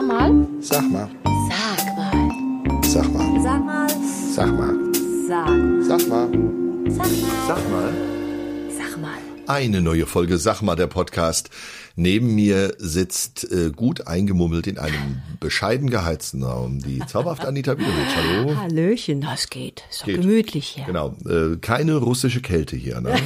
Sag mal. Sag mal. Sag mal. Sag mal. Sag mal. Sag mal. Sag. Sag mal. Sag mal. Sag mal. Sag mal. Eine neue Folge Sag mal, der Podcast. Neben mir sitzt äh, gut eingemummelt in einem bescheiden geheizten Raum die zauberhafte Anita Wiederwitsch. Hallo. Hallöchen, das geht. Ist doch Geht. gemütlich hier. Genau, äh, keine russische Kälte hier. Ne?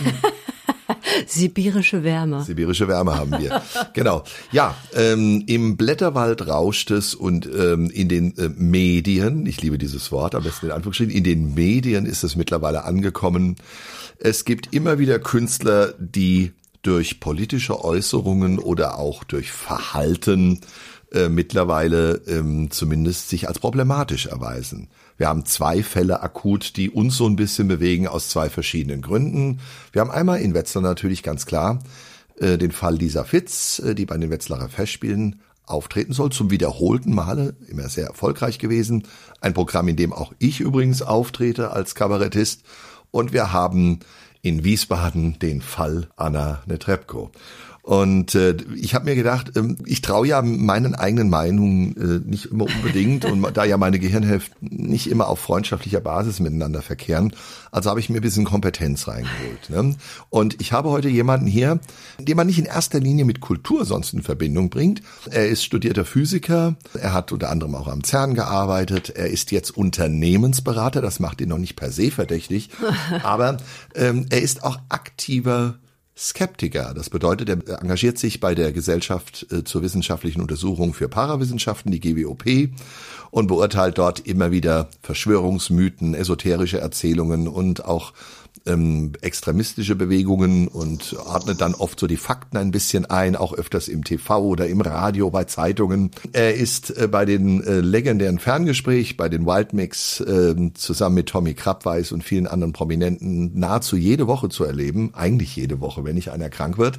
Sibirische Wärme. Sibirische Wärme haben wir. genau. Ja, ähm, im Blätterwald rauscht es und ähm, in den äh, Medien, ich liebe dieses Wort, am besten in Anführungsstrichen, in den Medien ist es mittlerweile angekommen. Es gibt immer wieder Künstler, die durch politische Äußerungen oder auch durch Verhalten äh, mittlerweile ähm, zumindest sich als problematisch erweisen. Wir haben zwei Fälle akut, die uns so ein bisschen bewegen aus zwei verschiedenen Gründen. Wir haben einmal in Wetzlar natürlich ganz klar äh, den Fall Lisa Fitz, äh, die bei den Wetzlarer Festspielen auftreten soll, zum wiederholten Male, immer sehr erfolgreich gewesen. Ein Programm, in dem auch ich übrigens auftrete als Kabarettist. Und wir haben in Wiesbaden den Fall Anna Netrebko. Und äh, ich habe mir gedacht, ähm, ich traue ja meinen eigenen Meinungen äh, nicht immer unbedingt und da ja meine Gehirnhälften nicht immer auf freundschaftlicher Basis miteinander verkehren, also habe ich mir ein bisschen Kompetenz reingeholt. Ne? Und ich habe heute jemanden hier, den man nicht in erster Linie mit Kultur sonst in Verbindung bringt. Er ist studierter Physiker, er hat unter anderem auch am CERN gearbeitet, er ist jetzt Unternehmensberater, das macht ihn noch nicht per se verdächtig, aber ähm, er ist auch aktiver Skeptiker. Das bedeutet, er engagiert sich bei der Gesellschaft äh, zur wissenschaftlichen Untersuchung für Parawissenschaften, die GWOP, und beurteilt dort immer wieder Verschwörungsmythen, esoterische Erzählungen und auch ähm, extremistische Bewegungen und ordnet dann oft so die Fakten ein bisschen ein, auch öfters im TV oder im Radio, bei Zeitungen. Er ist äh, bei den äh, legendären Ferngespräch, bei den Wildmix äh, zusammen mit Tommy Krabweis und vielen anderen Prominenten nahezu jede Woche zu erleben, eigentlich jede Woche, wenn nicht einer krank wird.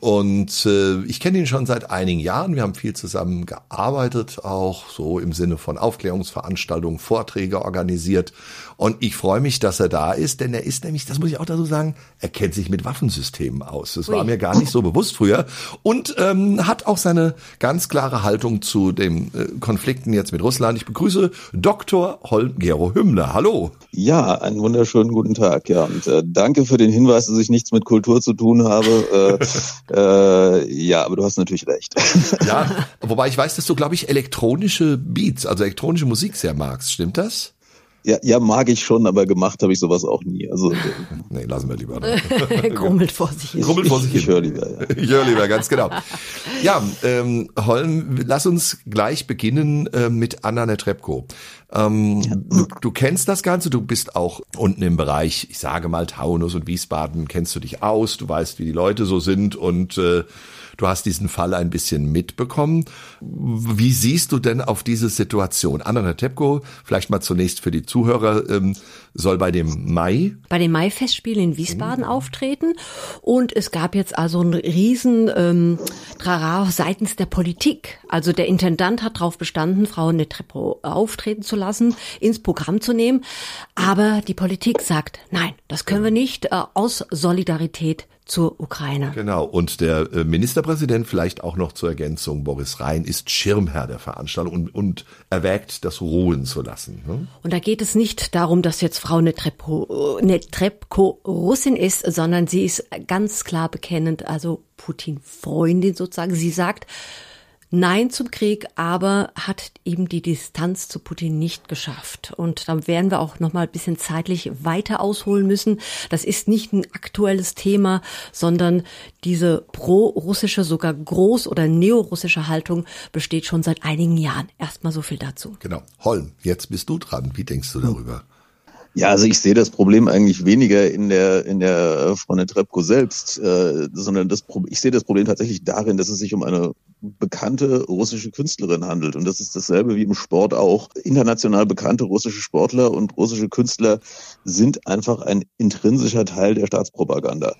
Und äh, ich kenne ihn schon seit einigen Jahren. Wir haben viel zusammen gearbeitet, auch so im Sinne von Aufklärungsveranstaltungen, Vorträge organisiert. Und ich freue mich, dass er da ist, denn er ist nämlich, das muss ich auch dazu sagen, er kennt sich mit Waffensystemen aus. Das war Ui. mir gar nicht so bewusst früher. Und ähm, hat auch seine ganz klare Haltung zu den äh, Konflikten jetzt mit Russland. Ich begrüße Dr. Holm-Gero Hümmler. Hallo. Ja, einen wunderschönen guten Tag. Ja, und äh, danke für den Hinweis, dass ich nichts mit Kultur zu tun habe. Äh, äh, ja, aber du hast natürlich recht. Ja, wobei ich weiß, dass du, glaube ich, elektronische Beats, also elektronische Musik sehr magst. Stimmt das? Ja, ja, mag ich schon, aber gemacht habe ich sowas auch nie. Also äh, Nee, lassen wir lieber. Grummelt vor sich hin. Grummelt vor sich ich hin. höre lieber. Ja. Ich höre lieber, ganz genau. Ja, ähm, Holm, lass uns gleich beginnen äh, mit Anna Netrebko. Ähm, du, du kennst das Ganze, du bist auch unten im Bereich, ich sage mal Taunus und Wiesbaden, kennst du dich aus, du weißt, wie die Leute so sind und äh, du hast diesen Fall ein bisschen mitbekommen. Wie siehst du denn auf diese Situation? Anna Netrebko, vielleicht mal zunächst für die Zuhörer, ähm, soll bei dem Mai bei den Maifestspielen in Wiesbaden auftreten. Und es gab jetzt also einen riesen ähm, Trara seitens der Politik. Also der Intendant hat darauf bestanden, Frau Netrepo auftreten zu lassen, ins Programm zu nehmen. Aber die Politik sagt, nein, das können wir nicht äh, aus Solidarität zur Ukraine. Genau, und der äh, Ministerpräsident, vielleicht auch noch zur Ergänzung, Boris Rhein, ist Schirmherr der Veranstaltung und, und erwägt, das ruhen zu lassen. Ne? Und da geht es nicht darum, dass jetzt Frau Netrebko, Netrebko Russin ist, sondern sie ist ganz klar bekennend, also Putin-Freundin sozusagen. Sie sagt Nein zum Krieg, aber hat eben die Distanz zu Putin nicht geschafft. Und da werden wir auch noch mal ein bisschen zeitlich weiter ausholen müssen. Das ist nicht ein aktuelles Thema, sondern diese pro-russische, sogar groß- oder neorussische Haltung besteht schon seit einigen Jahren. Erstmal so viel dazu. Genau. Holm, jetzt bist du dran. Wie denkst du darüber? Ja, also ich sehe das Problem eigentlich weniger in der in der Frau Netrebko selbst, äh, sondern das Pro ich sehe das Problem tatsächlich darin, dass es sich um eine bekannte russische Künstlerin handelt und das ist dasselbe wie im Sport auch. International bekannte russische Sportler und russische Künstler sind einfach ein intrinsischer Teil der Staatspropaganda.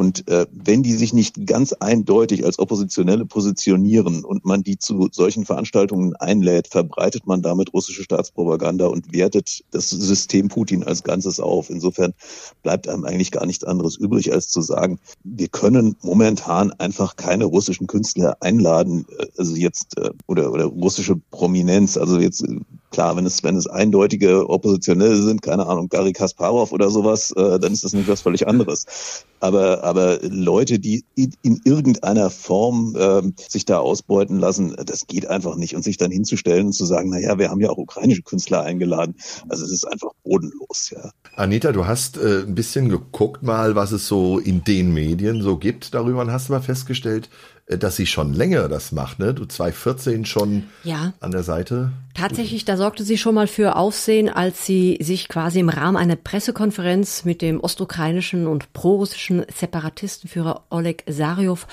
Und äh, wenn die sich nicht ganz eindeutig als Oppositionelle positionieren und man die zu solchen Veranstaltungen einlädt, verbreitet man damit russische Staatspropaganda und wertet das System Putin als Ganzes auf. Insofern bleibt einem eigentlich gar nichts anderes übrig, als zu sagen, wir können momentan einfach keine russischen Künstler einladen, äh, also jetzt äh, oder oder russische Prominenz, also jetzt Klar, wenn es, wenn es eindeutige Oppositionelle sind, keine Ahnung, Gary Kasparov oder sowas, äh, dann ist das nicht was völlig anderes. Aber, aber Leute, die in, in irgendeiner Form äh, sich da ausbeuten lassen, das geht einfach nicht. Und sich dann hinzustellen und zu sagen, na ja, wir haben ja auch ukrainische Künstler eingeladen. Also es ist einfach bodenlos, ja. Anita, du hast äh, ein bisschen geguckt mal, was es so in den Medien so gibt darüber und hast mal festgestellt, äh, dass sie schon länger das macht, ne? Du 2014 schon ja. an der Seite. Tatsächlich, da sorgte sie schon mal für Aufsehen, als sie sich quasi im Rahmen einer Pressekonferenz mit dem ostukrainischen und prorussischen Separatistenführer Oleg Sarjow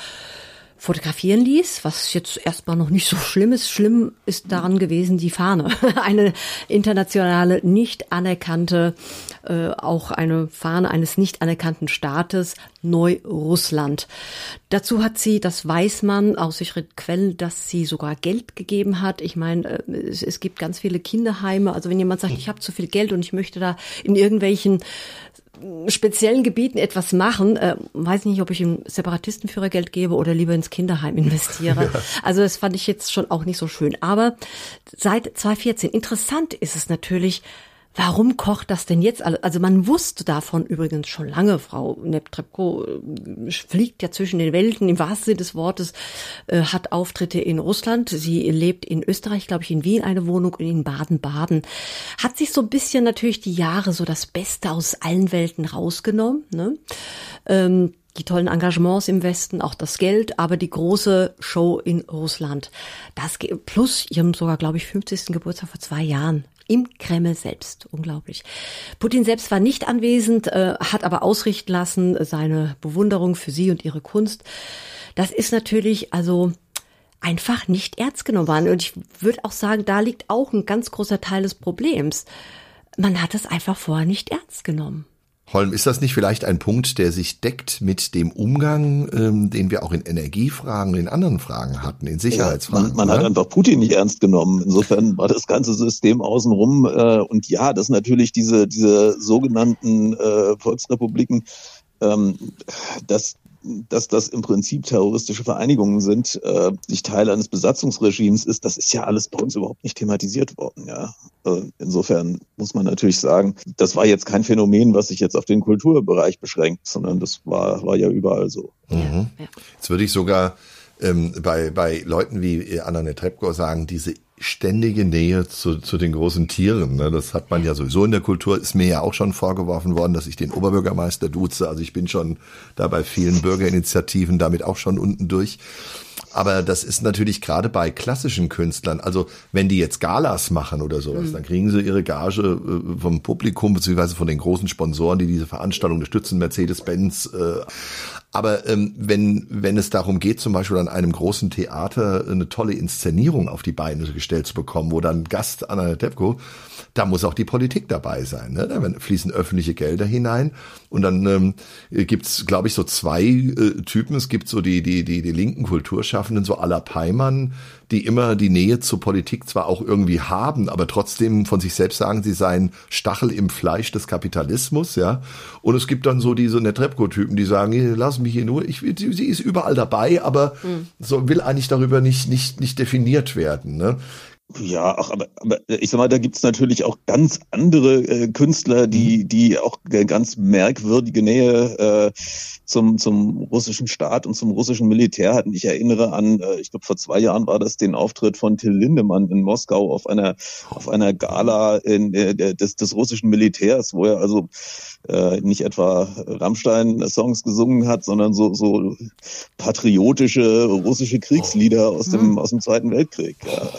fotografieren ließ, was jetzt erstmal noch nicht so schlimm ist. Schlimm ist daran gewesen die Fahne. Eine internationale, nicht anerkannte, äh, auch eine Fahne eines nicht anerkannten Staates, Neurussland. Dazu hat sie, das weiß man aus sicheren Quellen, dass sie sogar Geld gegeben hat. Ich meine, äh, es, es gibt ganz viele Kinderheime. Also wenn jemand sagt, ich habe zu viel Geld und ich möchte da in irgendwelchen speziellen Gebieten etwas machen, äh, weiß nicht, ob ich ihm Separatistenführer Geld gebe oder lieber ins Kinderheim investiere. Ja. Also das fand ich jetzt schon auch nicht so schön. Aber seit 2014, interessant ist es natürlich, Warum kocht das denn jetzt alles? Also man wusste davon übrigens schon lange. Frau Neptrepko äh, fliegt ja zwischen den Welten im wahrsten Sinne des Wortes, äh, hat Auftritte in Russland. Sie lebt in Österreich, glaube ich, in Wien eine Wohnung und in Baden-Baden. Hat sich so ein bisschen natürlich die Jahre so das Beste aus allen Welten rausgenommen. Ne? Ähm, die tollen Engagements im Westen, auch das Geld, aber die große Show in Russland. Das plus ihrem sogar, glaube ich, 50. Geburtstag vor zwei Jahren im Kreml selbst. Unglaublich. Putin selbst war nicht anwesend, äh, hat aber ausrichten lassen seine Bewunderung für sie und ihre Kunst. Das ist natürlich also einfach nicht ernst genommen worden. Und ich würde auch sagen, da liegt auch ein ganz großer Teil des Problems. Man hat es einfach vorher nicht ernst genommen. Holm, ist das nicht vielleicht ein Punkt, der sich deckt mit dem Umgang, ähm, den wir auch in Energiefragen und in anderen Fragen hatten, in Sicherheitsfragen? Ja, man, man hat einfach Putin nicht ernst genommen. Insofern war das ganze System außenrum. Äh, und ja, das natürlich diese, diese sogenannten äh, Volksrepubliken, ähm, das dass das im Prinzip terroristische Vereinigungen sind, äh, sich Teil eines Besatzungsregimes ist, das ist ja alles bei uns überhaupt nicht thematisiert worden. Ja, äh, insofern muss man natürlich sagen, das war jetzt kein Phänomen, was sich jetzt auf den Kulturbereich beschränkt, sondern das war war ja überall so. Mhm. Jetzt würde ich sogar ähm, bei bei Leuten wie Anna Netrebko sagen, diese ständige Nähe zu, zu den großen Tieren. Ne? Das hat man ja sowieso in der Kultur. Ist mir ja auch schon vorgeworfen worden, dass ich den Oberbürgermeister duze. Also ich bin schon da bei vielen Bürgerinitiativen damit auch schon unten durch. Aber das ist natürlich gerade bei klassischen Künstlern, also wenn die jetzt Galas machen oder sowas, mhm. dann kriegen sie ihre Gage äh, vom Publikum beziehungsweise von den großen Sponsoren, die diese Veranstaltung unterstützen, Mercedes-Benz. Äh, aber ähm, wenn, wenn es darum geht, zum Beispiel an einem großen Theater eine tolle Inszenierung auf die Beine gestellt zu bekommen, wo dann Gast Anna Tepko, da muss auch die Politik dabei sein. Ne? Da fließen öffentliche Gelder hinein. Und dann ähm, gibt's, glaube ich, so zwei äh, Typen. Es gibt so die, die, die, die linken Kulturschaffenden, so aller Peimann, die immer die Nähe zur Politik zwar auch irgendwie haben, aber trotzdem von sich selbst sagen, sie seien Stachel im Fleisch des Kapitalismus, ja. Und es gibt dann so diese Netrepko-Typen, die sagen, lass mich hier nur, ich, sie ist überall dabei, aber mhm. so will eigentlich darüber nicht, nicht, nicht definiert werden, ne. Ja, ach, aber, aber ich sag mal, da gibt's natürlich auch ganz andere äh, Künstler, die, mhm. die auch ganz merkwürdige Nähe äh, zum, zum russischen Staat und zum russischen Militär hatten. Ich erinnere an, äh, ich glaube vor zwei Jahren war das den Auftritt von Till Lindemann in Moskau auf einer auf einer Gala in, äh, des, des russischen Militärs, wo er also äh, nicht etwa Rammstein-Songs gesungen hat, sondern so, so patriotische russische Kriegslieder aus dem, mhm. aus dem Zweiten Weltkrieg. Ja.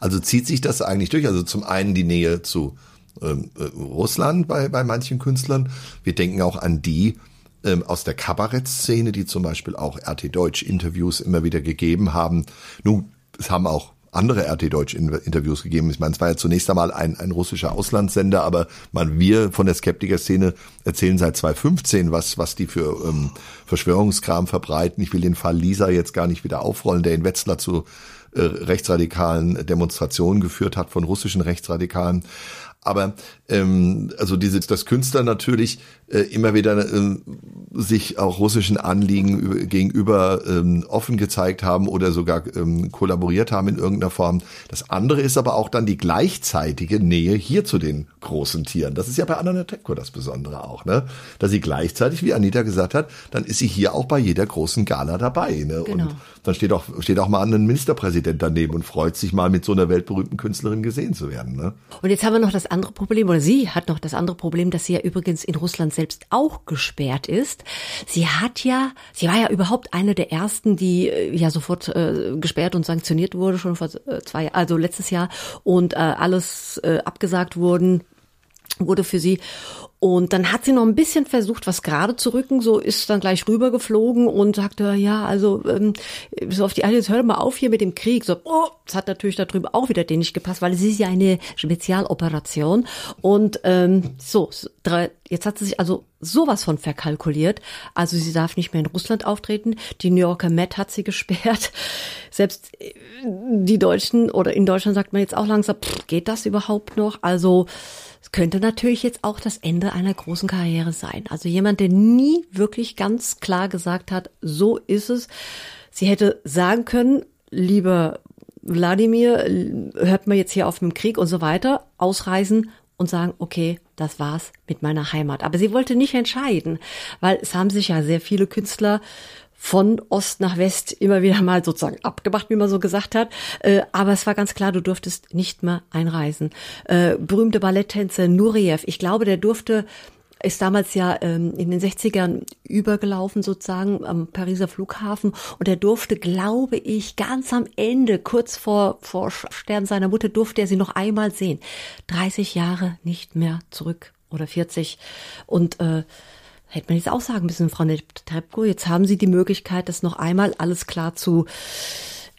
Also zieht sich das eigentlich durch? Also zum einen die Nähe zu ähm, äh, Russland bei, bei manchen Künstlern. Wir denken auch an die ähm, aus der Kabarettszene, die zum Beispiel auch RT Deutsch Interviews immer wieder gegeben haben. Nun, es haben auch andere RT Deutsch Interviews gegeben. Ich meine, es war ja zunächst einmal ein, ein russischer Auslandssender, aber man, wir von der Skeptiker-Szene erzählen seit 2015, was, was die für ähm, Verschwörungskram verbreiten. Ich will den Fall Lisa jetzt gar nicht wieder aufrollen, der in Wetzlar zu rechtsradikalen Demonstrationen geführt hat von russischen Rechtsradikalen. Aber ähm, also diese, dass Künstler natürlich äh, immer wieder äh, sich auch russischen Anliegen gegenüber ähm, offen gezeigt haben oder sogar ähm, kollaboriert haben in irgendeiner Form. Das andere ist aber auch dann die gleichzeitige Nähe hier zu den großen Tieren. Das ist ja bei Anna Netrebko das Besondere auch, ne? Dass sie gleichzeitig, wie Anita gesagt hat, dann ist sie hier auch bei jeder großen Gala dabei, ne? Genau. Und dann steht auch steht auch mal ein Ministerpräsident daneben und freut sich mal mit so einer weltberühmten Künstlerin gesehen zu werden, ne? Und jetzt haben wir noch das andere Problem oder sie hat noch das andere Problem, dass sie ja übrigens in Russland selbst auch gesperrt ist. Sie hat ja, sie war ja überhaupt eine der ersten, die äh, ja sofort äh, gesperrt und sanktioniert wurde, schon vor äh, zwei, also letztes Jahr und äh, alles äh, abgesagt wurden wurde für sie. Und dann hat sie noch ein bisschen versucht, was gerade zu rücken, so ist dann gleich rübergeflogen und sagte, ja, also ähm, so auf die eine, jetzt hör mal auf hier mit dem Krieg. So, oh, das hat natürlich da drüben auch wieder den nicht gepasst, weil es ist ja eine Spezialoperation. Und ähm, so, jetzt hat sie sich also sowas von verkalkuliert. Also sie darf nicht mehr in Russland auftreten. Die New Yorker Met hat sie gesperrt. Selbst äh, die Deutschen oder in Deutschland sagt man jetzt auch langsam, pff, geht das überhaupt noch? Also es könnte natürlich jetzt auch das Ende einer großen Karriere sein. Also jemand, der nie wirklich ganz klar gesagt hat, so ist es. Sie hätte sagen können, lieber Wladimir, hört man jetzt hier auf mit dem Krieg und so weiter, ausreisen und sagen, okay, das war's mit meiner Heimat. Aber sie wollte nicht entscheiden, weil es haben sich ja sehr viele Künstler von Ost nach West immer wieder mal sozusagen abgemacht, wie man so gesagt hat. Äh, aber es war ganz klar, du durftest nicht mehr einreisen. Äh, berühmte Balletttänzer Nureyev, ich glaube, der durfte ist damals ja ähm, in den 60ern übergelaufen sozusagen am Pariser Flughafen und er durfte, glaube ich, ganz am Ende, kurz vor, vor Stern seiner Mutter, durfte er sie noch einmal sehen. 30 Jahre nicht mehr zurück oder 40 und äh, hätte man jetzt auch sagen müssen, Frau Netrebko, jetzt haben Sie die Möglichkeit, das noch einmal alles klar zu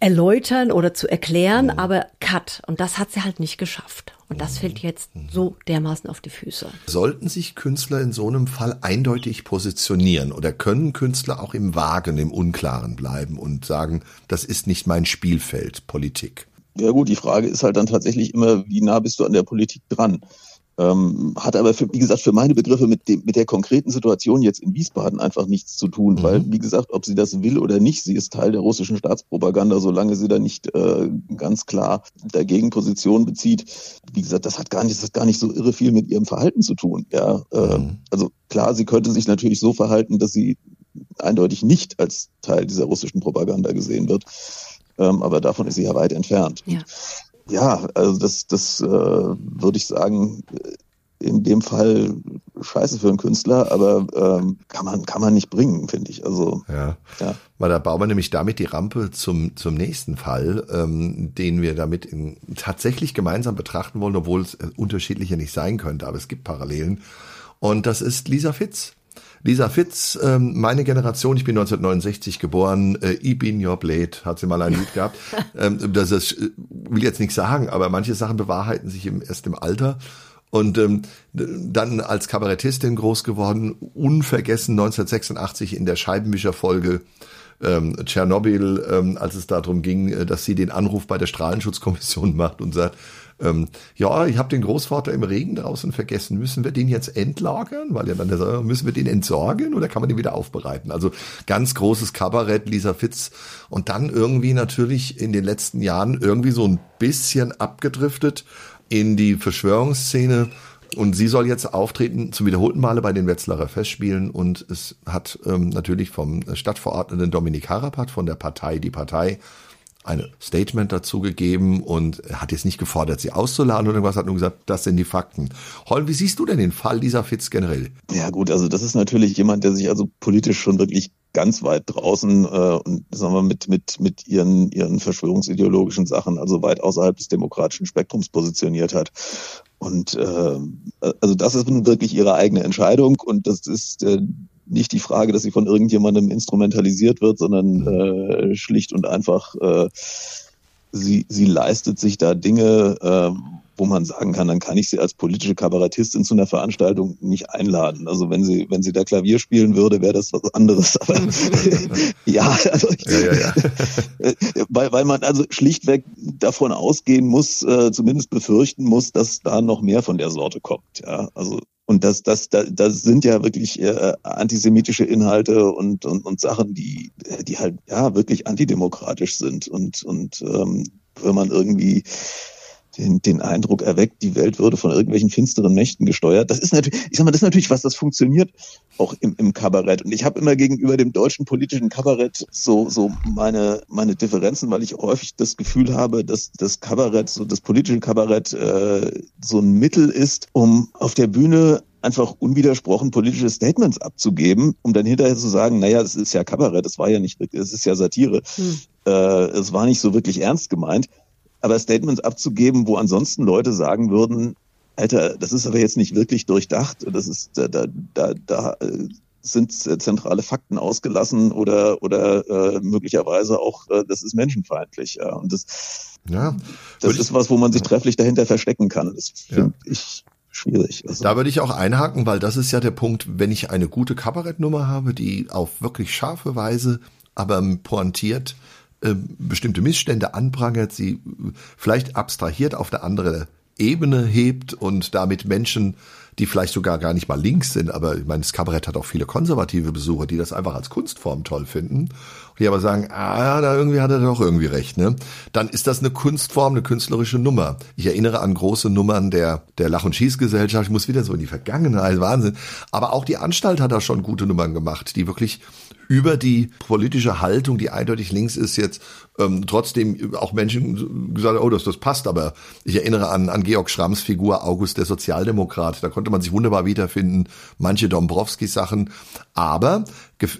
erläutern oder zu erklären, mhm. aber Cut. Und das hat sie halt nicht geschafft. Und das fällt jetzt mhm. so dermaßen auf die Füße. Sollten sich Künstler in so einem Fall eindeutig positionieren oder können Künstler auch im Wagen, im Unklaren bleiben und sagen, das ist nicht mein Spielfeld, Politik? Ja gut, die Frage ist halt dann tatsächlich immer, wie nah bist du an der Politik dran? Ähm, hat aber, für, wie gesagt, für meine Begriffe mit, dem, mit der konkreten Situation jetzt in Wiesbaden einfach nichts zu tun, mhm. weil, wie gesagt, ob sie das will oder nicht, sie ist Teil der russischen Staatspropaganda, solange sie da nicht äh, ganz klar dagegen Position bezieht. Wie gesagt, das hat gar nicht, das hat gar nicht so irre viel mit ihrem Verhalten zu tun. Ja, äh, mhm. also klar, sie könnte sich natürlich so verhalten, dass sie eindeutig nicht als Teil dieser russischen Propaganda gesehen wird. Ähm, aber davon ist sie ja weit entfernt. Ja. Ja, also das, das äh, würde ich sagen, in dem Fall scheiße für einen Künstler, aber ähm, kann man kann man nicht bringen, finde ich. Also ja, ja. Weil da bauen wir nämlich damit die Rampe zum zum nächsten Fall, ähm, den wir damit in, tatsächlich gemeinsam betrachten wollen, obwohl es äh, unterschiedlicher nicht sein könnte, aber es gibt Parallelen. Und das ist Lisa Fitz. Lisa Fitz, ähm, meine Generation, ich bin 1969 geboren, äh, I bin your blade, hat sie mal ein Lied gehabt. ähm, das ist, äh, will jetzt nichts sagen, aber manche Sachen bewahrheiten sich im, erst im Alter. Und ähm, dann als Kabarettistin groß geworden, unvergessen 1986 in der Scheibenwischerfolge ähm, Tschernobyl, ähm, als es darum ging, äh, dass sie den Anruf bei der Strahlenschutzkommission macht und sagt, ähm, ja, ich habe den Großvater im Regen draußen vergessen. Müssen wir den jetzt entlagern? Weil ja dann der, müssen wir den entsorgen oder kann man den wieder aufbereiten? Also ganz großes Kabarett, Lisa Fitz. Und dann irgendwie natürlich in den letzten Jahren irgendwie so ein bisschen abgedriftet in die Verschwörungsszene. Und sie soll jetzt auftreten zum wiederholten Male bei den Wetzlarer Festspielen und es hat ähm, natürlich vom Stadtverordneten Dominik Harapat von der Partei Die Partei ein Statement dazu gegeben und hat jetzt nicht gefordert, sie auszuladen oder irgendwas, hat nur gesagt, das sind die Fakten. Holm, wie siehst du denn den Fall dieser Fitz generell? Ja gut, also das ist natürlich jemand, der sich also politisch schon wirklich ganz weit draußen äh, und sagen wir mit mit mit ihren ihren Verschwörungsideologischen Sachen also weit außerhalb des demokratischen Spektrums positioniert hat und äh, also das ist nun wirklich ihre eigene Entscheidung und das ist äh, nicht die Frage, dass sie von irgendjemandem instrumentalisiert wird, sondern mhm. äh, schlicht und einfach äh, sie, sie leistet sich da Dinge, äh, wo man sagen kann, dann kann ich sie als politische Kabarettistin zu einer Veranstaltung nicht einladen. Also wenn sie, wenn sie da Klavier spielen würde, wäre das was anderes. Aber ja, also ja, ja, ja. weil, weil man also schlichtweg davon ausgehen muss, äh, zumindest befürchten muss, dass da noch mehr von der Sorte kommt. Ja, also und das, das, das, das sind ja wirklich äh, antisemitische Inhalte und, und, und Sachen, die, die halt ja wirklich antidemokratisch sind. Und, und ähm, wenn man irgendwie den, den Eindruck erweckt, die Welt würde von irgendwelchen finsteren Mächten gesteuert. Das ist natürlich, ich sag mal, das ist natürlich was, das funktioniert auch im, im Kabarett. Und ich habe immer gegenüber dem deutschen politischen Kabarett so, so meine, meine Differenzen, weil ich häufig das Gefühl habe, dass das Kabarett, so das politische Kabarett, äh, so ein Mittel ist, um auf der Bühne einfach unwidersprochen politische Statements abzugeben, um dann hinterher zu sagen, naja, es ist ja Kabarett, es war ja nicht es ist ja Satire. Hm. Äh, es war nicht so wirklich ernst gemeint aber Statements abzugeben, wo ansonsten Leute sagen würden, Alter, das ist aber jetzt nicht wirklich durchdacht, das ist da da da, da äh, sind zentrale Fakten ausgelassen oder oder äh, möglicherweise auch äh, das ist menschenfeindlich. Ja. Und das, ja, das ist was, wo man sich trefflich dahinter verstecken kann. Das finde ja. ich schwierig. Also. Da würde ich auch einhaken, weil das ist ja der Punkt, wenn ich eine gute Kabarettnummer habe, die auf wirklich scharfe Weise, aber pointiert äh, bestimmte Missstände anprangert, sie vielleicht abstrahiert auf eine andere Ebene hebt und damit Menschen, die vielleicht sogar gar nicht mal links sind, aber ich meine, das Kabarett hat auch viele konservative Besucher, die das einfach als Kunstform toll finden, die aber sagen, ah, da irgendwie hat er doch irgendwie recht, ne? Dann ist das eine Kunstform, eine künstlerische Nummer. Ich erinnere an große Nummern der, der Lach- und Schießgesellschaft, ich muss wieder so in die Vergangenheit, Wahnsinn. Aber auch die Anstalt hat da schon gute Nummern gemacht, die wirklich über die politische Haltung, die eindeutig links ist, jetzt ähm, trotzdem auch Menschen gesagt oh, das, das passt. Aber ich erinnere an, an Georg Schramms Figur August der Sozialdemokrat. Da konnte man sich wunderbar wiederfinden. Manche Dombrowski-Sachen. Aber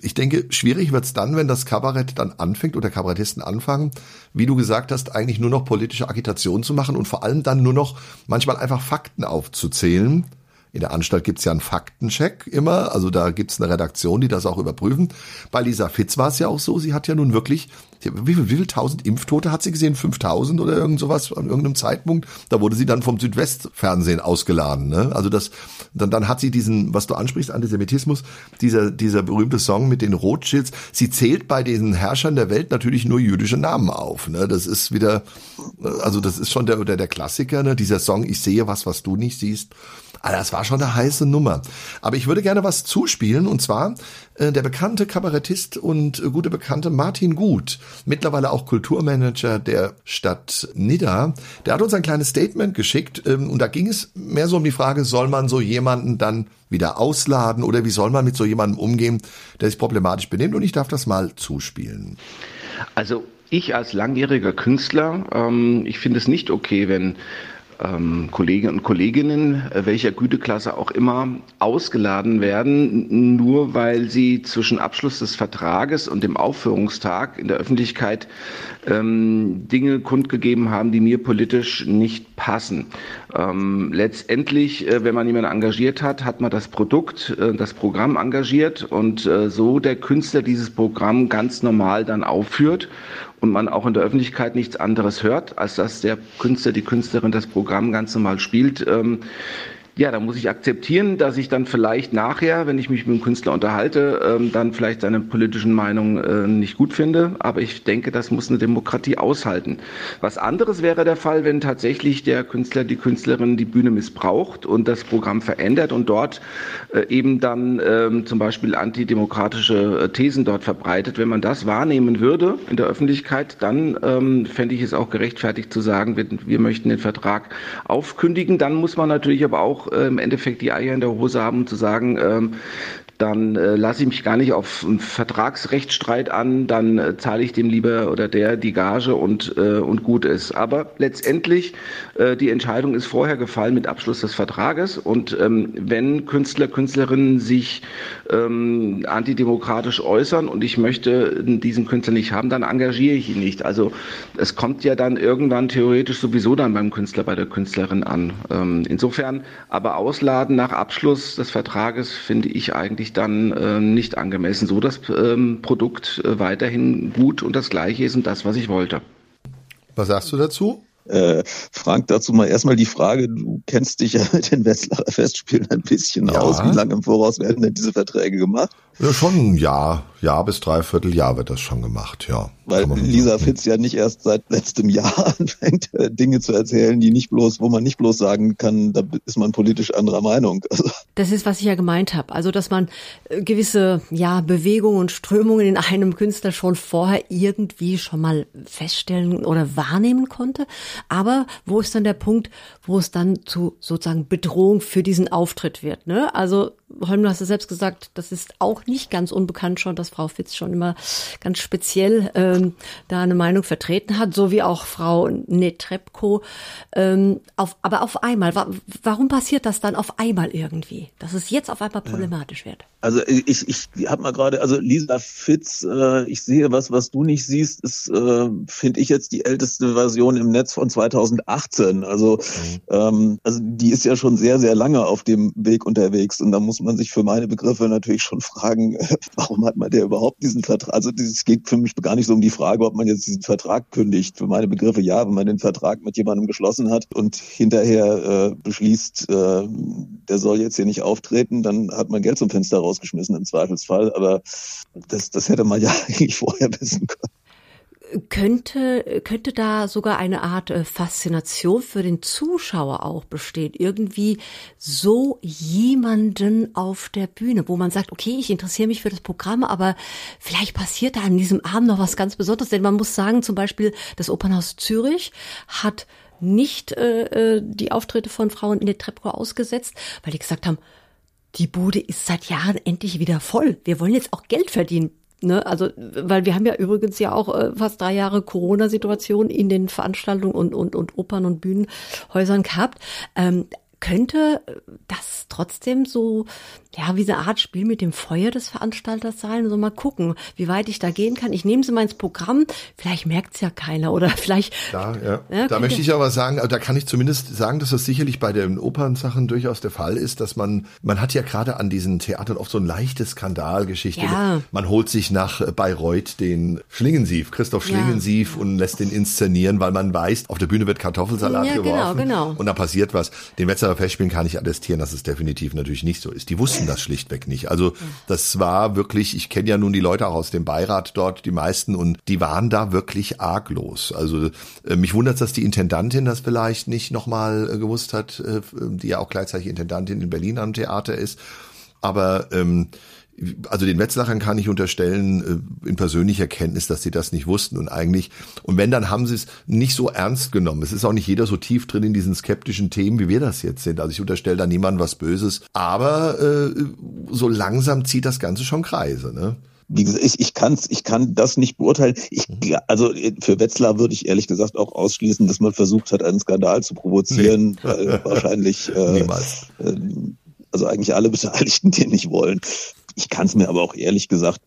ich denke, schwierig wird's dann, wenn das Kabarett dann anfängt oder Kabarettisten anfangen, wie du gesagt hast, eigentlich nur noch politische Agitation zu machen und vor allem dann nur noch manchmal einfach Fakten aufzuzählen in der Anstalt gibt's ja einen Faktencheck immer, also da gibt's eine Redaktion, die das auch überprüfen. Bei Lisa Fitz war es ja auch so, sie hat ja nun wirklich, wie viel, wie viel tausend Impftote hat sie gesehen? 5000 oder irgend sowas an irgendeinem Zeitpunkt? Da wurde sie dann vom Südwestfernsehen ausgeladen. Ne? Also das, dann, dann hat sie diesen, was du ansprichst, Antisemitismus, dieser, dieser berühmte Song mit den Rothschilds. Sie zählt bei den Herrschern der Welt natürlich nur jüdische Namen auf. Ne? Das ist wieder, also das ist schon der, der, der Klassiker, ne? dieser Song, ich sehe was, was du nicht siehst. Also das war schon eine heiße Nummer. Aber ich würde gerne was zuspielen und zwar äh, der bekannte Kabarettist und äh, gute Bekannte Martin Gut, mittlerweile auch Kulturmanager der Stadt Nidda. Der hat uns ein kleines Statement geschickt ähm, und da ging es mehr so um die Frage, soll man so jemanden dann wieder ausladen oder wie soll man mit so jemandem umgehen, der sich problematisch benimmt und ich darf das mal zuspielen. Also ich als langjähriger Künstler, ähm, ich finde es nicht okay, wenn ähm, Kollegen und Kolleginnen, welcher Güteklasse auch immer, ausgeladen werden, nur weil sie zwischen Abschluss des Vertrages und dem Aufführungstag in der Öffentlichkeit ähm, Dinge kundgegeben haben, die mir politisch nicht passen. Ähm, letztendlich, äh, wenn man jemanden engagiert hat, hat man das Produkt, äh, das Programm engagiert und äh, so der Künstler dieses Programm ganz normal dann aufführt und man auch in der Öffentlichkeit nichts anderes hört, als dass der Künstler, die Künstlerin das Programm ganz normal spielt. Ähm, ja, da muss ich akzeptieren, dass ich dann vielleicht nachher, wenn ich mich mit dem Künstler unterhalte, ähm, dann vielleicht seine politischen Meinungen äh, nicht gut finde. Aber ich denke, das muss eine Demokratie aushalten. Was anderes wäre der Fall, wenn tatsächlich der Künstler, die Künstlerin die Bühne missbraucht und das Programm verändert und dort äh, eben dann ähm, zum Beispiel antidemokratische äh, Thesen dort verbreitet. Wenn man das wahrnehmen würde in der Öffentlichkeit, dann ähm, fände ich es auch gerechtfertigt zu sagen, wir, wir möchten den Vertrag aufkündigen. Dann muss man natürlich aber auch auch äh, im Endeffekt die Eier in der Hose haben, zu sagen, ähm, dann äh, lasse ich mich gar nicht auf einen Vertragsrechtsstreit an, dann äh, zahle ich dem lieber oder der die Gage und, äh, und gut ist. Aber letztendlich, äh, die Entscheidung ist vorher gefallen mit Abschluss des Vertrages und ähm, wenn Künstler, Künstlerinnen sich ähm, antidemokratisch äußern und ich möchte diesen Künstler nicht haben, dann engagiere ich ihn nicht. Also es kommt ja dann irgendwann theoretisch sowieso dann beim Künstler, bei der Künstlerin an. Ähm, insofern aber ausladen nach Abschluss des Vertrages finde ich eigentlich ich dann äh, nicht angemessen, so das ähm, Produkt äh, weiterhin gut und das gleiche ist und das, was ich wollte. Was sagst du dazu? Äh, Frank, dazu mal erstmal die Frage, du kennst dich ja mit den Wetzlarer Festspielen ein bisschen ja. aus. Wie lange im Voraus werden denn diese Verträge gemacht? Ja, schon ein Jahr, Jahr bis dreiviertel Jahr wird das schon gemacht, ja. Weil Lisa Fitz ja nicht erst seit letztem Jahr anfängt, äh, Dinge zu erzählen, die nicht bloß, wo man nicht bloß sagen kann, da ist man politisch anderer Meinung. Also. Das ist, was ich ja gemeint habe. Also, dass man äh, gewisse, ja, Bewegungen und Strömungen in einem Künstler schon vorher irgendwie schon mal feststellen oder wahrnehmen konnte. Aber wo ist dann der Punkt, wo es dann zu sozusagen Bedrohung für diesen Auftritt wird, ne? Also, Holm, du hast es selbst gesagt, das ist auch nicht ganz unbekannt schon, dass Frau Fitz schon immer ganz speziell ähm, da eine Meinung vertreten hat, so wie auch Frau Netrebko. Ähm, auf, aber auf einmal, wa warum passiert das dann auf einmal irgendwie, dass es jetzt auf einmal problematisch ja. wird? Also ich, ich habe mal gerade, also Lisa Fitz, äh, ich sehe was, was du nicht siehst, ist, äh, finde ich jetzt die älteste Version im Netz von 2018. Also, mhm. ähm, also die ist ja schon sehr, sehr lange auf dem Weg unterwegs und da muss man sich für meine Begriffe natürlich schon fragen, warum hat man der überhaupt diesen Vertrag? Also es geht für mich gar nicht so um die Frage, ob man jetzt diesen Vertrag kündigt. Für meine Begriffe ja, wenn man den Vertrag mit jemandem geschlossen hat und hinterher äh, beschließt, äh, der soll jetzt hier nicht auftreten, dann hat man Geld zum Fenster rausgeschmissen im Zweifelsfall. Aber das, das hätte man ja eigentlich vorher wissen können könnte, könnte da sogar eine Art äh, Faszination für den Zuschauer auch bestehen. Irgendwie so jemanden auf der Bühne, wo man sagt, okay, ich interessiere mich für das Programm, aber vielleicht passiert da an diesem Abend noch was ganz Besonderes. Denn man muss sagen, zum Beispiel das Opernhaus Zürich hat nicht äh, äh die Auftritte von Frauen in der Trepco ausgesetzt, weil die gesagt haben, die Bude ist seit Jahren endlich wieder voll. Wir wollen jetzt auch Geld verdienen. Ne, also, weil wir haben ja übrigens ja auch äh, fast drei Jahre Corona-Situation in den Veranstaltungen und, und, und Opern und Bühnenhäusern gehabt. Ähm, könnte das trotzdem so, ja, wie eine Art Spiel mit dem Feuer des Veranstalters sein? So mal gucken, wie weit ich da gehen kann. Ich nehme sie mal ins Programm, vielleicht merkt es ja keiner oder vielleicht. Da, ja. ja da möchte ich aber sagen, also da kann ich zumindest sagen, dass das sicherlich bei den Opernsachen durchaus der Fall ist, dass man, man hat ja gerade an diesen Theatern oft so ein leichtes Skandalgeschichte. Ja. Man holt sich nach Bayreuth den Schlingensief, Christoph Schlingensief ja. und lässt den inszenieren, weil man weiß, auf der Bühne wird Kartoffelsalat ja, genau, geworfen. Genau, genau. Und da passiert was. Den Wetzer Münchner Festspielen kann ich attestieren, dass es definitiv natürlich nicht so ist. Die wussten das schlichtweg nicht. Also das war wirklich, ich kenne ja nun die Leute auch aus dem Beirat dort, die meisten, und die waren da wirklich arglos. Also äh, mich wundert dass die Intendantin das vielleicht nicht nochmal äh, gewusst hat, äh, die ja auch gleichzeitig Intendantin in Berlin am Theater ist. Aber ähm, also den Wetzlachern kann ich unterstellen, äh, in persönlicher Kenntnis, dass sie das nicht wussten und eigentlich, und wenn, dann haben sie es nicht so ernst genommen. Es ist auch nicht jeder so tief drin in diesen skeptischen Themen, wie wir das jetzt sind. Also ich unterstelle da niemandem was Böses. Aber äh, so langsam zieht das Ganze schon Kreise, ne? wie gesagt, ich, ich, kann's, ich kann das nicht beurteilen. Ich, mhm. also für Wetzlar würde ich ehrlich gesagt auch ausschließen, dass man versucht hat, einen Skandal zu provozieren. Nee. wahrscheinlich, äh, Niemals. Äh, also eigentlich alle Beteiligten den nicht wollen. Ich kann es mir aber auch ehrlich gesagt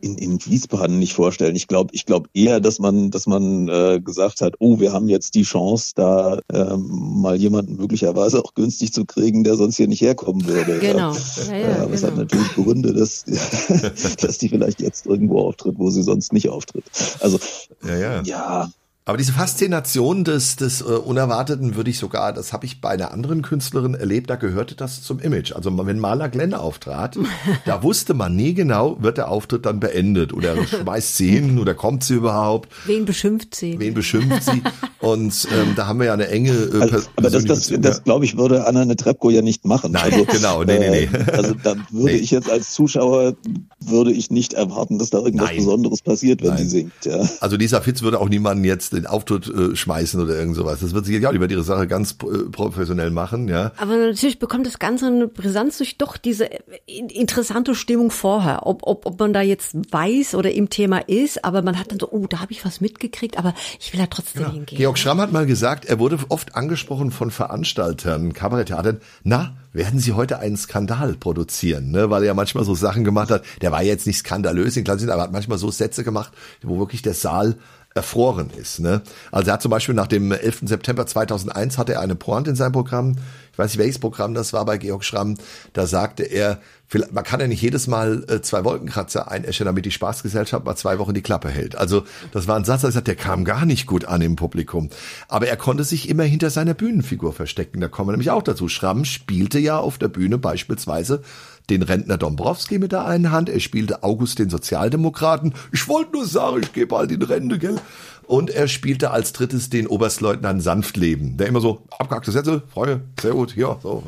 in, in Wiesbaden nicht vorstellen. Ich glaube ich glaube eher, dass man, dass man äh, gesagt hat, oh, wir haben jetzt die Chance, da ähm, mal jemanden möglicherweise auch günstig zu kriegen, der sonst hier nicht herkommen würde. Genau. Ja, ja, ja, das genau. hat natürlich Gründe, dass, dass die vielleicht jetzt irgendwo auftritt, wo sie sonst nicht auftritt. Also ja, ja. ja aber diese Faszination des, des äh, Unerwarteten würde ich sogar, das habe ich bei einer anderen Künstlerin erlebt, da gehörte das zum Image. Also wenn Maler Glenn auftrat, da wusste man nie genau, wird der Auftritt dann beendet oder schmeißt sie hin oder kommt sie überhaupt. Wen beschimpft sie? Wen beschimpft sie? Und ähm, da haben wir ja eine enge äh, also, Aber das, das, das glaube ich, würde Anna Netrebko ja nicht machen. Nein, also, genau, nee, nee, nee. Äh, also da würde nee. ich jetzt als Zuschauer, würde ich nicht erwarten, dass da irgendwas Nein. Besonderes passiert, wenn Nein. sie singt. Ja. Also Lisa Fitz würde auch niemanden jetzt den Auftritt äh, schmeißen oder irgend sowas. Das wird sich ja über ihre Sache ganz äh, professionell machen, ja. Aber natürlich bekommt das Ganze eine Brisanz durch doch diese äh, interessante Stimmung vorher. Ob, ob, ob man da jetzt weiß oder im Thema ist, aber man hat dann so, oh, da habe ich was mitgekriegt, aber ich will da trotzdem ja. hingehen. Georg Schramm hat mal gesagt, er wurde oft angesprochen von Veranstaltern, Kabaretttheatern, na, werden Sie heute einen Skandal produzieren, ne? weil er ja manchmal so Sachen gemacht hat, der war jetzt nicht skandalös in Klassen, aber hat manchmal so Sätze gemacht, wo wirklich der Saal erfroren ist. Ne? Also er hat zum Beispiel nach dem 11. September 2001 hatte er eine Pointe in seinem Programm. Ich weiß nicht, welches Programm das war bei Georg Schramm. Da sagte er, man kann ja nicht jedes Mal äh, zwei Wolkenkratzer einäschen, damit die Spaßgesellschaft mal zwei Wochen die Klappe hält. Also das war ein Satz, der, der kam gar nicht gut an im Publikum. Aber er konnte sich immer hinter seiner Bühnenfigur verstecken. Da kommen wir nämlich auch dazu. Schramm spielte ja auf der Bühne beispielsweise den Rentner Dombrowski mit der einen Hand, er spielte August den Sozialdemokraten. Ich wollte nur sagen, ich gehe bald in Rente, gell? Und er spielte als drittes den Oberstleutnant Sanftleben, der immer so abgehackte Sätze, Freunde, sehr gut, ja, so,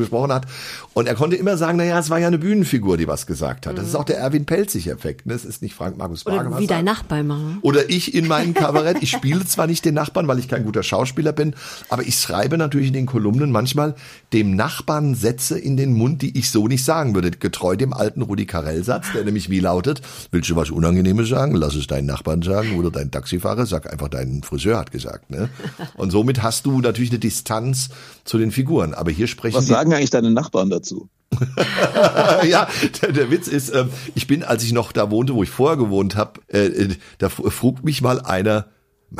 gesprochen hat. Und er konnte immer sagen, naja, es war ja eine Bühnenfigur, die was gesagt hat. Das ist auch der Erwin Pelzig-Effekt. Ne? Es ist nicht Frank Markus Oder wie dein Nachbar immer. Oder ich in meinem Kabarett. Ich spiele zwar nicht den Nachbarn, weil ich kein guter Schauspieler bin, aber ich schreibe natürlich in den Kolumnen manchmal dem Nachbarn Sätze in den Mund, die ich so nicht sagen würde. Getreu dem alten Rudi Carell-Satz, der nämlich wie lautet, willst du was Unangenehmes sagen? Lass es deinen Nachbarn sagen oder dein Taxifahrer, sag einfach dein Friseur hat gesagt. Ne? Und somit hast du natürlich eine Distanz zu den Figuren. Aber hier sprechen Was sagen eigentlich deine Nachbarn dazu? ja, der, der, Witz ist, äh, ich bin, als ich noch da wohnte, wo ich vorher gewohnt habe, äh, äh, da frug mich mal einer,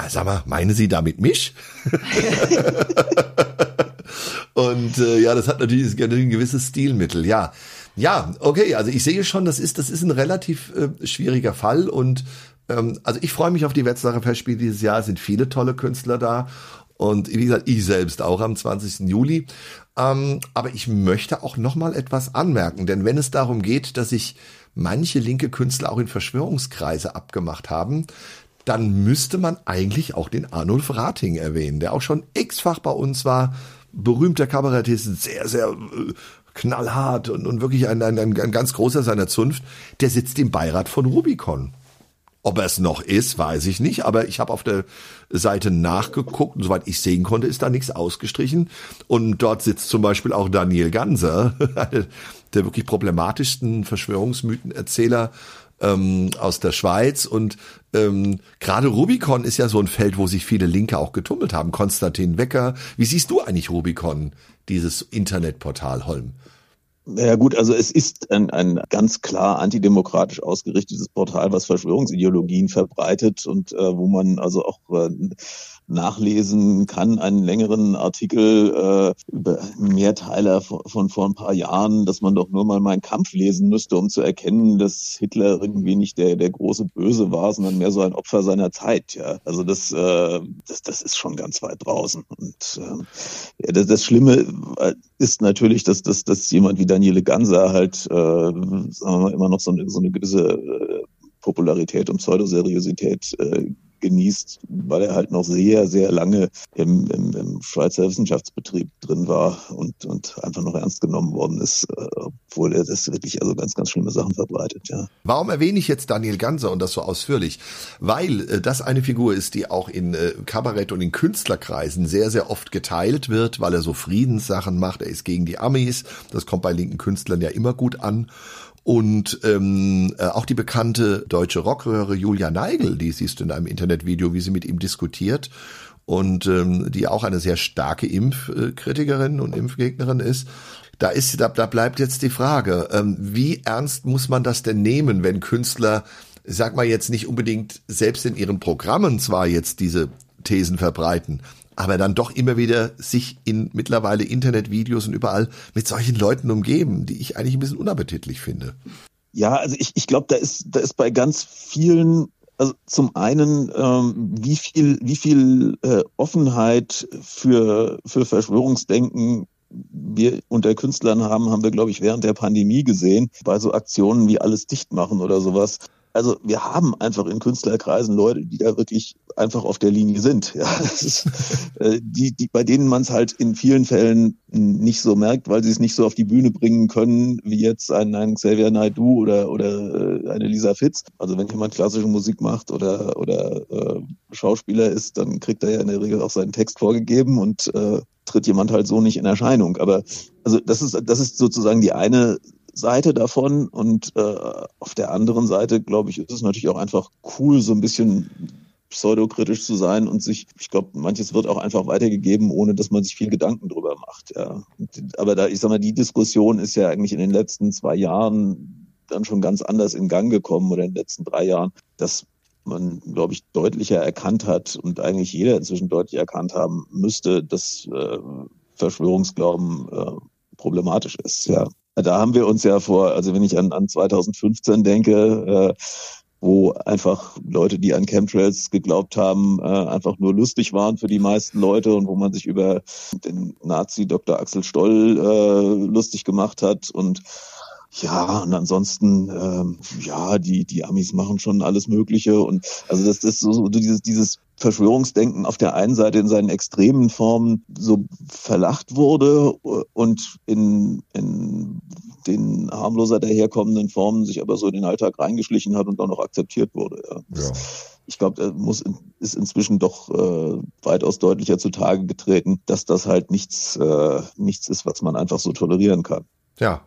sag mal, meinen Sie damit mich? Und äh, ja, das hat natürlich ein gewisses Stilmittel, ja. Ja, okay, also ich sehe schon, das ist, das ist ein relativ äh, schwieriger Fall und ähm, also ich freue mich auf die Wetzlarer Festspiele dieses Jahr, es sind viele tolle Künstler da und wie gesagt, ich selbst auch am 20. Juli. Ähm, aber ich möchte auch noch mal etwas anmerken, denn wenn es darum geht, dass sich manche linke Künstler auch in Verschwörungskreise abgemacht haben, dann müsste man eigentlich auch den Arnulf Rating erwähnen, der auch schon x-fach bei uns war, berühmter Kabarettist, sehr, sehr äh, knallhart und, und wirklich ein, ein, ein ganz großer seiner Zunft, der sitzt im Beirat von Rubicon. Ob er es noch ist, weiß ich nicht, aber ich habe auf der Seite nachgeguckt und soweit ich sehen konnte, ist da nichts ausgestrichen. Und dort sitzt zum Beispiel auch Daniel Ganser, der wirklich problematischsten Verschwörungsmythenerzähler ähm, aus der Schweiz. Und ähm, gerade Rubicon ist ja so ein Feld, wo sich viele Linke auch getummelt haben. Konstantin Wecker. Wie siehst du eigentlich Rubicon, dieses Internetportal Holm? Ja gut, also es ist ein, ein ganz klar antidemokratisch ausgerichtetes Portal, was Verschwörungsideologien verbreitet und äh, wo man also auch äh, nachlesen kann, einen längeren Artikel äh, über Mehrteiler von, vor ein paar Jahren, dass man doch nur mal meinen Kampf lesen müsste, um zu erkennen, dass Hitler irgendwie nicht der, der große Böse war, sondern mehr so ein Opfer seiner Zeit. Ja, also das, äh, das, das ist schon ganz weit draußen. Und äh, ja, das, das Schlimme äh, ist natürlich, dass, dass, dass jemand wie Daniele Ganser halt, äh, sagen wir mal, immer noch so eine, so eine gewisse äh, Popularität und Pseudoseriosität äh, genießt, weil er halt noch sehr, sehr lange im, im, im Schweizer Wissenschaftsbetrieb drin war und, und einfach noch ernst genommen worden ist, äh, obwohl er das wirklich also ganz, ganz schlimme Sachen verbreitet, ja. Warum erwähne ich jetzt Daniel Ganser und das so ausführlich? Weil äh, das eine Figur ist, die auch in äh, Kabarett und in Künstlerkreisen sehr, sehr oft geteilt wird, weil er so Friedenssachen macht. Er ist gegen die Amis. Das kommt bei linken Künstlern ja immer gut an. Und ähm, äh, auch die bekannte deutsche Rockröhre Julia Neigel, die siehst du in einem Internetvideo, wie sie mit ihm diskutiert und ähm, die auch eine sehr starke Impfkritikerin und Impfgegnerin ist. Da ist, da, da bleibt jetzt die Frage, ähm, wie ernst muss man das denn nehmen, wenn Künstler, sag mal jetzt nicht unbedingt selbst in ihren Programmen zwar jetzt diese Thesen verbreiten, aber dann doch immer wieder sich in mittlerweile Internetvideos und überall mit solchen Leuten umgeben, die ich eigentlich ein bisschen unappetitlich finde. Ja, also ich, ich glaube, da ist, da ist bei ganz vielen, also zum einen, ähm, wie viel, wie viel äh, Offenheit für, für Verschwörungsdenken wir unter Künstlern haben, haben wir, glaube ich, während der Pandemie gesehen, bei so Aktionen wie alles dicht machen oder sowas. Also wir haben einfach in Künstlerkreisen Leute, die da wirklich einfach auf der Linie sind. Ja, das ist, äh, die, die, bei denen man es halt in vielen Fällen nicht so merkt, weil sie es nicht so auf die Bühne bringen können, wie jetzt ein, ein Xavier Naidoo oder, oder äh, eine Lisa Fitz. Also wenn jemand klassische Musik macht oder, oder äh, Schauspieler ist, dann kriegt er ja in der Regel auch seinen Text vorgegeben und äh, tritt jemand halt so nicht in Erscheinung. Aber also das ist, das ist sozusagen die eine Seite davon und äh, auf der anderen Seite, glaube ich, ist es natürlich auch einfach cool, so ein bisschen pseudokritisch zu sein und sich, ich glaube, manches wird auch einfach weitergegeben, ohne dass man sich viel Gedanken drüber macht. Ja. Aber da, ich sag mal, die Diskussion ist ja eigentlich in den letzten zwei Jahren dann schon ganz anders in Gang gekommen oder in den letzten drei Jahren, dass man, glaube ich, deutlicher erkannt hat und eigentlich jeder inzwischen deutlich erkannt haben müsste, dass äh, Verschwörungsglauben äh, problematisch ist. Ja. Da haben wir uns ja vor, also wenn ich an, an 2015 denke, äh, wo einfach Leute, die an Chemtrails geglaubt haben, äh, einfach nur lustig waren für die meisten Leute und wo man sich über den Nazi Dr. Axel Stoll äh, lustig gemacht hat und ja, und ansonsten, ähm, ja, die, die Amis machen schon alles Mögliche. Und also das, das ist so, so dieses, dieses Verschwörungsdenken auf der einen Seite in seinen extremen Formen so verlacht wurde und in, in den harmloser daherkommenden Formen sich aber so in den Alltag reingeschlichen hat und auch noch akzeptiert wurde. Ja. ja. Ich glaube, muss ist inzwischen doch äh, weitaus deutlicher zutage getreten, dass das halt nichts äh, nichts ist, was man einfach so tolerieren kann. Ja,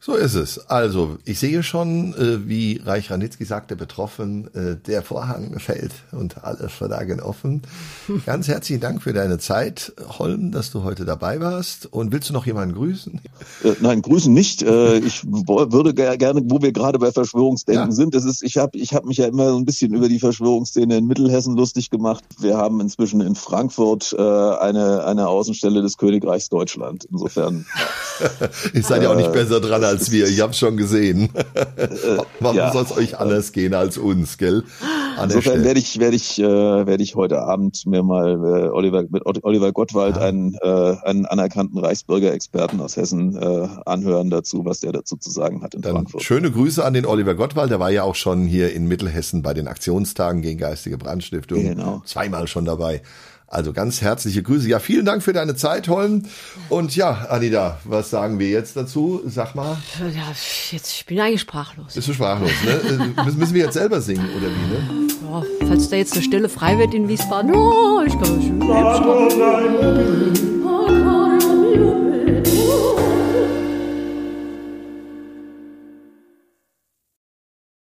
so ist es. Also, ich sehe schon, äh, wie Reich Ranitzky sagte, betroffen, äh, der Vorhang fällt und alle Verlagen offen. Ganz herzlichen Dank für deine Zeit, Holm, dass du heute dabei warst. Und willst du noch jemanden grüßen? Äh, nein, grüßen nicht. Ich würde gerne, wo wir gerade bei Verschwörungsdenken ja. sind, das ist, ich habe ich hab mich ja immer so ein bisschen über die Verschwörungsszene in Mittelhessen lustig gemacht. Wir haben inzwischen in Frankfurt eine, eine Außenstelle des Königreichs Deutschland. Insofern. Ich seid ja auch nicht besser dran als wir. Ich habe schon gesehen. Warum ja. soll es euch anders gehen als uns, gell? An Insofern werde ich werde ich äh, werde ich heute Abend mir mal äh, Oliver mit Oliver Gottwald ja. einen äh, einen anerkannten Reichsbürgerexperten aus Hessen äh, anhören dazu, was der dazu zu sagen hat in Dann Frankfurt. Schöne Grüße an den Oliver Gottwald. Der war ja auch schon hier in Mittelhessen bei den Aktionstagen gegen geistige Brandstiftung. Genau. Zweimal schon dabei. Also ganz herzliche Grüße. Ja, vielen Dank für deine Zeit, Holm. Und ja, Anida, was sagen wir jetzt dazu? Sag mal. Ja, jetzt, ich bin eigentlich sprachlos. Bist du sprachlos, ne? Äh, müssen wir jetzt selber singen, oder wie, ne? Ja, falls da jetzt eine Stelle frei wird in Wiesbaden, oh, ich kann machen.